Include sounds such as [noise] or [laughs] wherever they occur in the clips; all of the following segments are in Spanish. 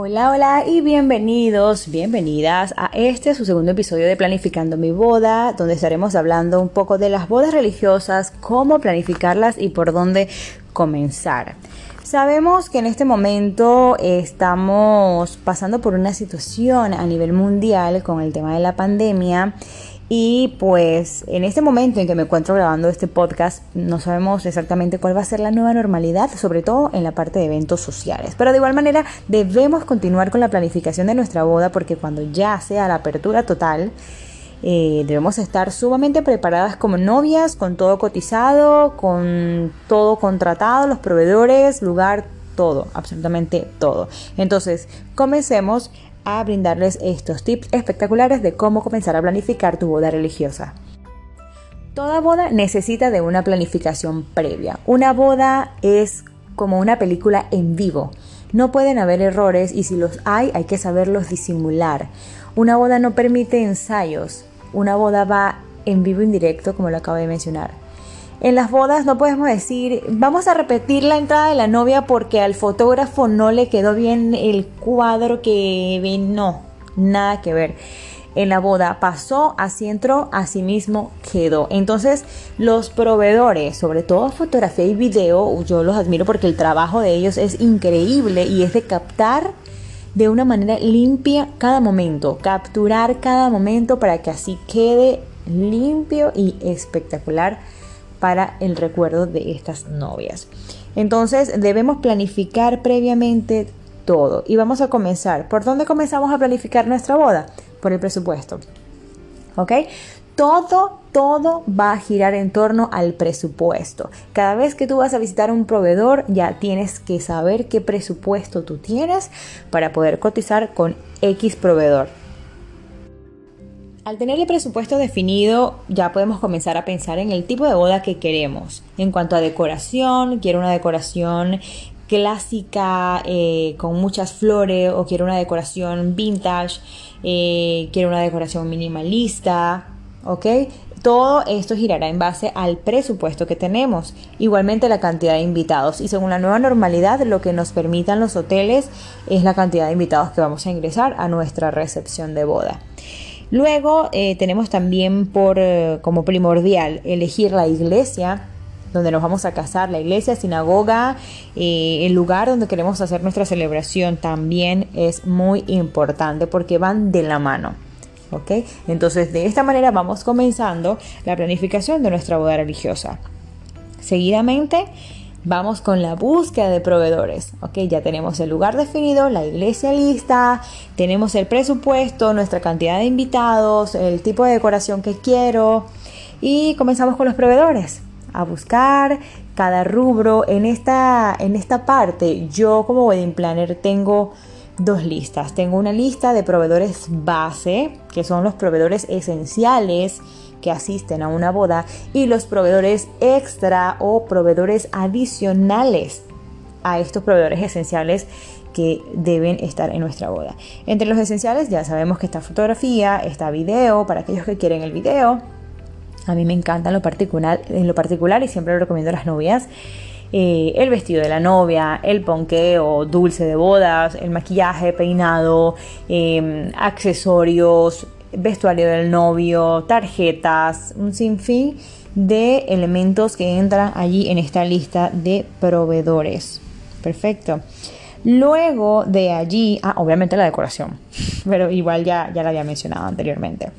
Hola, hola y bienvenidos, bienvenidas a este su segundo episodio de Planificando mi boda, donde estaremos hablando un poco de las bodas religiosas, cómo planificarlas y por dónde comenzar. Sabemos que en este momento estamos pasando por una situación a nivel mundial con el tema de la pandemia y pues en este momento en que me encuentro grabando este podcast, no sabemos exactamente cuál va a ser la nueva normalidad, sobre todo en la parte de eventos sociales. Pero de igual manera debemos continuar con la planificación de nuestra boda porque cuando ya sea la apertura total, eh, debemos estar sumamente preparadas como novias, con todo cotizado, con todo contratado, los proveedores, lugar, todo, absolutamente todo. Entonces, comencemos a brindarles estos tips espectaculares de cómo comenzar a planificar tu boda religiosa. Toda boda necesita de una planificación previa. Una boda es como una película en vivo. No pueden haber errores y si los hay hay que saberlos disimular. Una boda no permite ensayos. Una boda va en vivo indirecto como lo acabo de mencionar. En las bodas no podemos decir, vamos a repetir la entrada de la novia porque al fotógrafo no le quedó bien el cuadro que ven. No, nada que ver. En la boda pasó, así entró, así mismo quedó. Entonces, los proveedores, sobre todo fotografía y video, yo los admiro porque el trabajo de ellos es increíble y es de captar de una manera limpia cada momento, capturar cada momento para que así quede limpio y espectacular para el recuerdo de estas novias. Entonces debemos planificar previamente todo y vamos a comenzar. ¿Por dónde comenzamos a planificar nuestra boda? Por el presupuesto. ¿Ok? Todo, todo va a girar en torno al presupuesto. Cada vez que tú vas a visitar un proveedor, ya tienes que saber qué presupuesto tú tienes para poder cotizar con X proveedor. Al tener el presupuesto definido, ya podemos comenzar a pensar en el tipo de boda que queremos. En cuanto a decoración, quiero una decoración clásica eh, con muchas flores o quiero una decoración vintage, eh, quiero una decoración minimalista, ¿ok? Todo esto girará en base al presupuesto que tenemos, igualmente la cantidad de invitados y según la nueva normalidad lo que nos permitan los hoteles es la cantidad de invitados que vamos a ingresar a nuestra recepción de boda. Luego eh, tenemos también por eh, como primordial elegir la iglesia donde nos vamos a casar, la iglesia, sinagoga, eh, el lugar donde queremos hacer nuestra celebración también es muy importante porque van de la mano. ¿Ok? Entonces de esta manera vamos comenzando la planificación de nuestra boda religiosa. Seguidamente Vamos con la búsqueda de proveedores. Ok, ya tenemos el lugar definido, la iglesia lista, tenemos el presupuesto, nuestra cantidad de invitados, el tipo de decoración que quiero y comenzamos con los proveedores a buscar cada rubro. En esta, en esta parte, yo como wedding planner tengo dos listas. Tengo una lista de proveedores base, que son los proveedores esenciales que asisten a una boda y los proveedores extra o proveedores adicionales a estos proveedores esenciales que deben estar en nuestra boda. Entre los esenciales ya sabemos que está fotografía, está video, para aquellos que quieren el video. A mí me encanta en lo particular, en lo particular y siempre lo recomiendo a las novias. Eh, el vestido de la novia, el ponqueo, dulce de bodas, el maquillaje, peinado, eh, accesorios, vestuario del novio, tarjetas, un sinfín de elementos que entran allí en esta lista de proveedores. Perfecto. Luego de allí, ah, obviamente la decoración, [laughs] pero igual ya, ya la había mencionado anteriormente.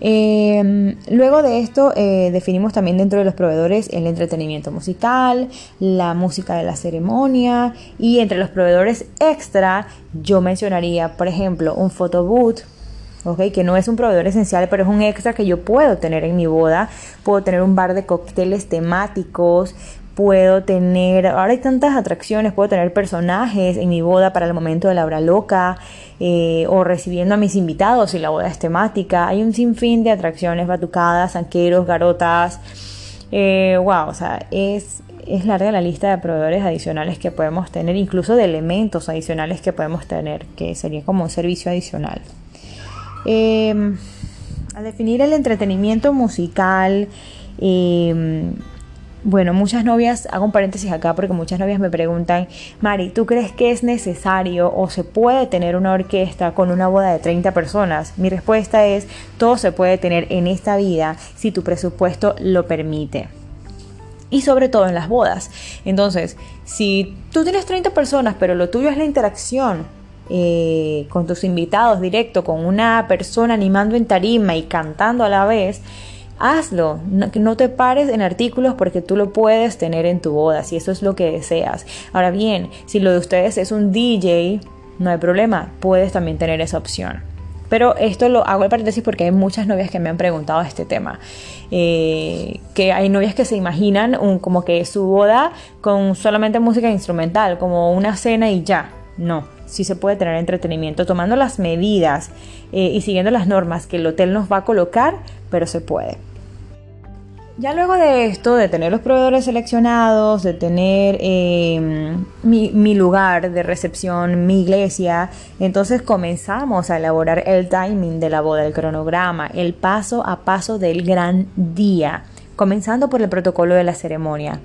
Em, luego de esto eh, definimos también dentro de los proveedores el entretenimiento musical, la música de la ceremonia y entre los proveedores extra yo mencionaría por ejemplo un photobooth que no es un proveedor esencial, pero es un extra que yo puedo tener en mi boda. Puedo tener un bar de cócteles temáticos, puedo tener, ahora hay tantas atracciones, puedo tener personajes en mi boda para el momento de la hora loca eh, o recibiendo a mis invitados si la boda es temática. Hay un sinfín de atracciones, batucadas, sanqueros, garotas. Eh, wow, o sea, es, es larga la lista de proveedores adicionales que podemos tener, incluso de elementos adicionales que podemos tener, que sería como un servicio adicional. Eh, al definir el entretenimiento musical, em, bueno, muchas novias, hago un paréntesis acá porque muchas novias me preguntan, Mari, ¿tú crees que es necesario o se puede tener una orquesta con una boda de 30 personas? Mi respuesta es, todo se puede tener en esta vida si tu presupuesto lo permite. Y sobre todo en las bodas. Entonces, si tú tienes 30 personas, pero lo tuyo es la interacción, eh, con tus invitados directo, con una persona animando en tarima y cantando a la vez, hazlo, no, no, te pares en artículos porque tú lo puedes tener en tu boda, si eso es lo que deseas. Ahora bien, si lo de ustedes es un DJ, no hay problema, puedes también tener esa opción. Pero esto lo hago el paréntesis porque hay muchas novias que me han preguntado este tema. Eh, que hay novias que se imaginan un, como que su boda con solamente música instrumental, como una cena y ya. No, sí se puede tener entretenimiento tomando las medidas eh, y siguiendo las normas que el hotel nos va a colocar, pero se puede. Ya luego de esto, de tener los proveedores seleccionados, de tener em, mi, lugar de recepción, mi iglesia, entonces comenzamos a elaborar el timing de la boda, el cronograma, el paso a paso del gran día, comenzando por el protocolo de la ceremonia.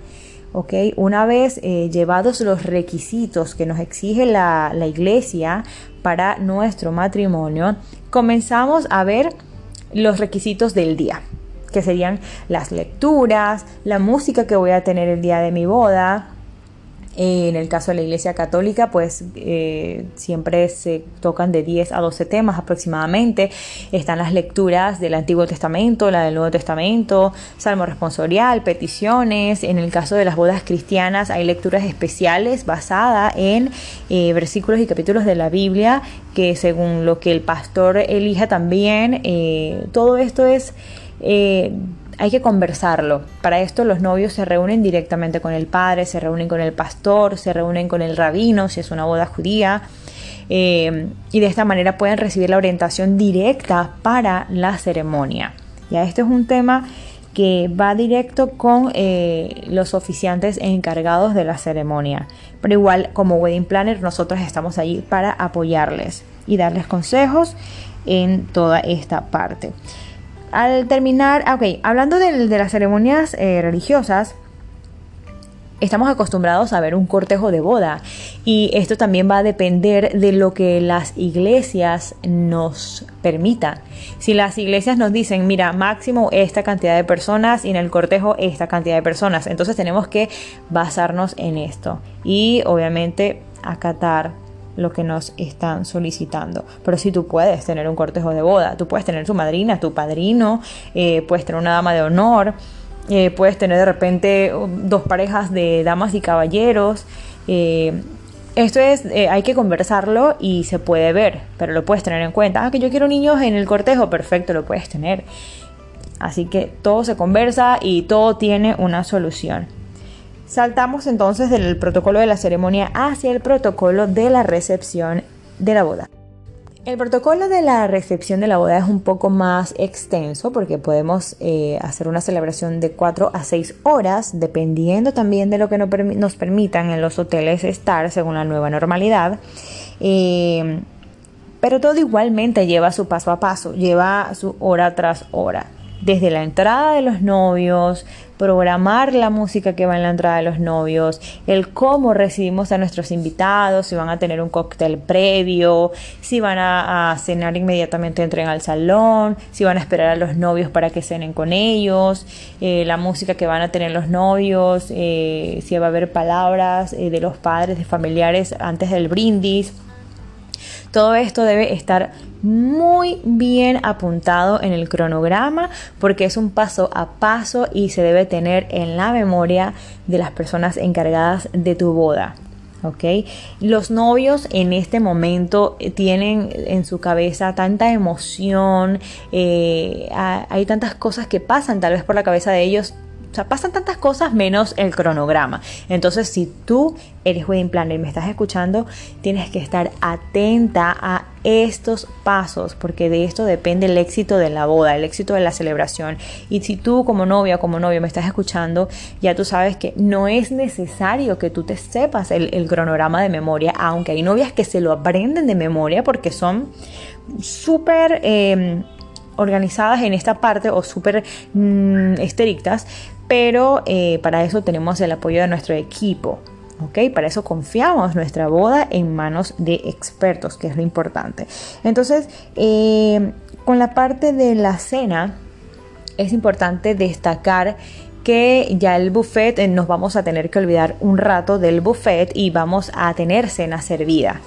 Okay, una vez eh, llevados los requisitos que nos exige la, la iglesia para nuestro matrimonio, comenzamos a ver los requisitos del día que serían las lecturas, la música que voy a tener el día de mi boda, en el caso de la Iglesia Católica, pues eh, siempre se tocan de 10 a 12 temas aproximadamente. Están las lecturas del Antiguo Testamento, la del Nuevo Testamento, Salmo responsorial, peticiones. En el caso de las bodas cristianas hay lecturas especiales basadas en eh, versículos y capítulos de la Biblia que según lo que el pastor elija también, eh, todo esto es eh, hay que conversarlo. Para esto los novios se reúnen directamente con el padre, se reúnen con el pastor, se reúnen con el rabino, si es una boda judía. Eh, y de esta manera pueden recibir la orientación directa para la ceremonia. Ya este es un tema que va directo con eh, los oficiantes encargados de la ceremonia. Pero igual como wedding planner nosotros estamos allí para apoyarles y darles consejos en toda esta parte. Al terminar, ah, ok, hablando de, las ceremonias eh, religiosas, estamos acostumbrados a ver un cortejo de boda y esto también va a depender de lo que las iglesias nos permitan. Si las iglesias nos dicen, mira, máximo esta cantidad de personas y en el cortejo esta cantidad de personas, entonces tenemos que basarnos en esto y obviamente acatar lo que nos están solicitando. Pero si tú puedes tener un cortejo de boda, tú puedes tener tu madrina, tu padrino, eh, puedes tener una dama de honor, eh, puedes tener de repente um, dos parejas de damas y caballeros. Eh, esto es, hay que conversarlo y se puede ver, pero lo puedes tener en cuenta. Ah, que yo quiero niños en el cortejo, perfecto, lo puedes tener. Así que todo se conversa y todo tiene una solución. Saltamos entonces del protocolo de la ceremonia hacia el protocolo de la recepción de la boda. El protocolo de la recepción de la boda es un poco más extenso porque podemos eh, hacer una celebración de 4 a 6 horas, dependiendo también de lo que nos permitan en los hoteles estar según la nueva normalidad. Eh, pero todo igualmente lleva su paso a paso, lleva su hora tras hora desde la entrada de los novios, programar la música que va en la entrada de los novios, el cómo recibimos a nuestros invitados, si van a tener un cóctel previo, si van a, cenar inmediatamente entren al salón, si van a esperar a los novios para que cenen con ellos, eh, la música que van a tener los novios, eh, si va a haber palabras eh, de los padres, de familiares antes del brindis. Todo esto debe estar muy bien apuntado en el cronograma porque es un paso a paso y se debe tener en la memoria de las personas encargadas de tu boda. ¿ok? Los novios en este momento tienen en su cabeza tanta emoción, eh, hay tantas cosas que pasan tal vez por la cabeza de ellos o sea, pasan tantas cosas menos el cronograma. Entonces, si tú eres wedding planner y me estás escuchando, tienes que estar atenta a estos pasos, porque de esto depende el éxito de la boda, el éxito de la celebración. Y si tú como novia o como novio me estás escuchando, ya tú sabes que no es necesario que tú te sepas el, cronograma de memoria, aunque hay novias que se lo aprenden de memoria porque son súper... Eh, organizadas en esta parte o súper mm, estrictas, pero eh, para eso tenemos el apoyo de nuestro equipo. ¿ok? Para eso confiamos nuestra boda en manos de expertos, que es lo importante. Entonces, eh, con la parte de la cena, es importante destacar que ya el buffet eh, nos vamos a tener que olvidar un rato del buffet y vamos a tener cena servida.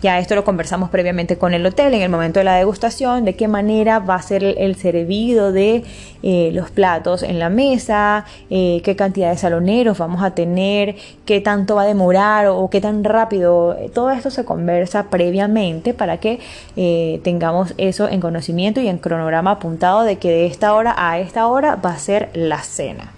Ya esto lo conversamos previamente con el hotel en el momento de la degustación, de qué manera va a ser el servido de eh, los platos en la mesa, eh, qué cantidad de saloneros vamos a tener, qué tanto va a demorar o, qué tan rápido. Todo esto se conversa previamente para que eh, tengamos eso en conocimiento y en cronograma apuntado de que de esta hora a esta hora va a ser la cena.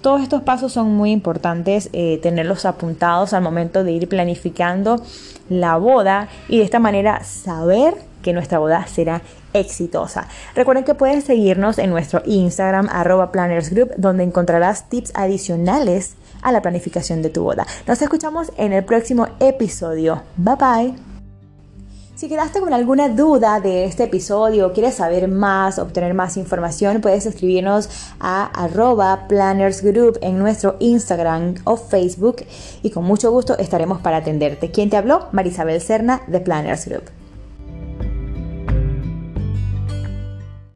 Todos estos pasos son muy importantes tenerlos apuntados al momento de ir planificando la boda y de esta manera saber que nuestra boda será exitosa. Recuerden que pueden seguirnos en nuestro Instagram arroba plannersgroup donde encontrarás tips adicionales a la planificación de tu boda. Nos escuchamos en el próximo episodio. Bye bye. Si quedaste con alguna duda de este episodio, quieres saber más, obtener más información, puedes escribirnos a arroba plannersgroup en nuestro Instagram o Facebook y con mucho gusto estaremos para atenderte. ¿Quién te habló? Marisabel Serna de Planners Group.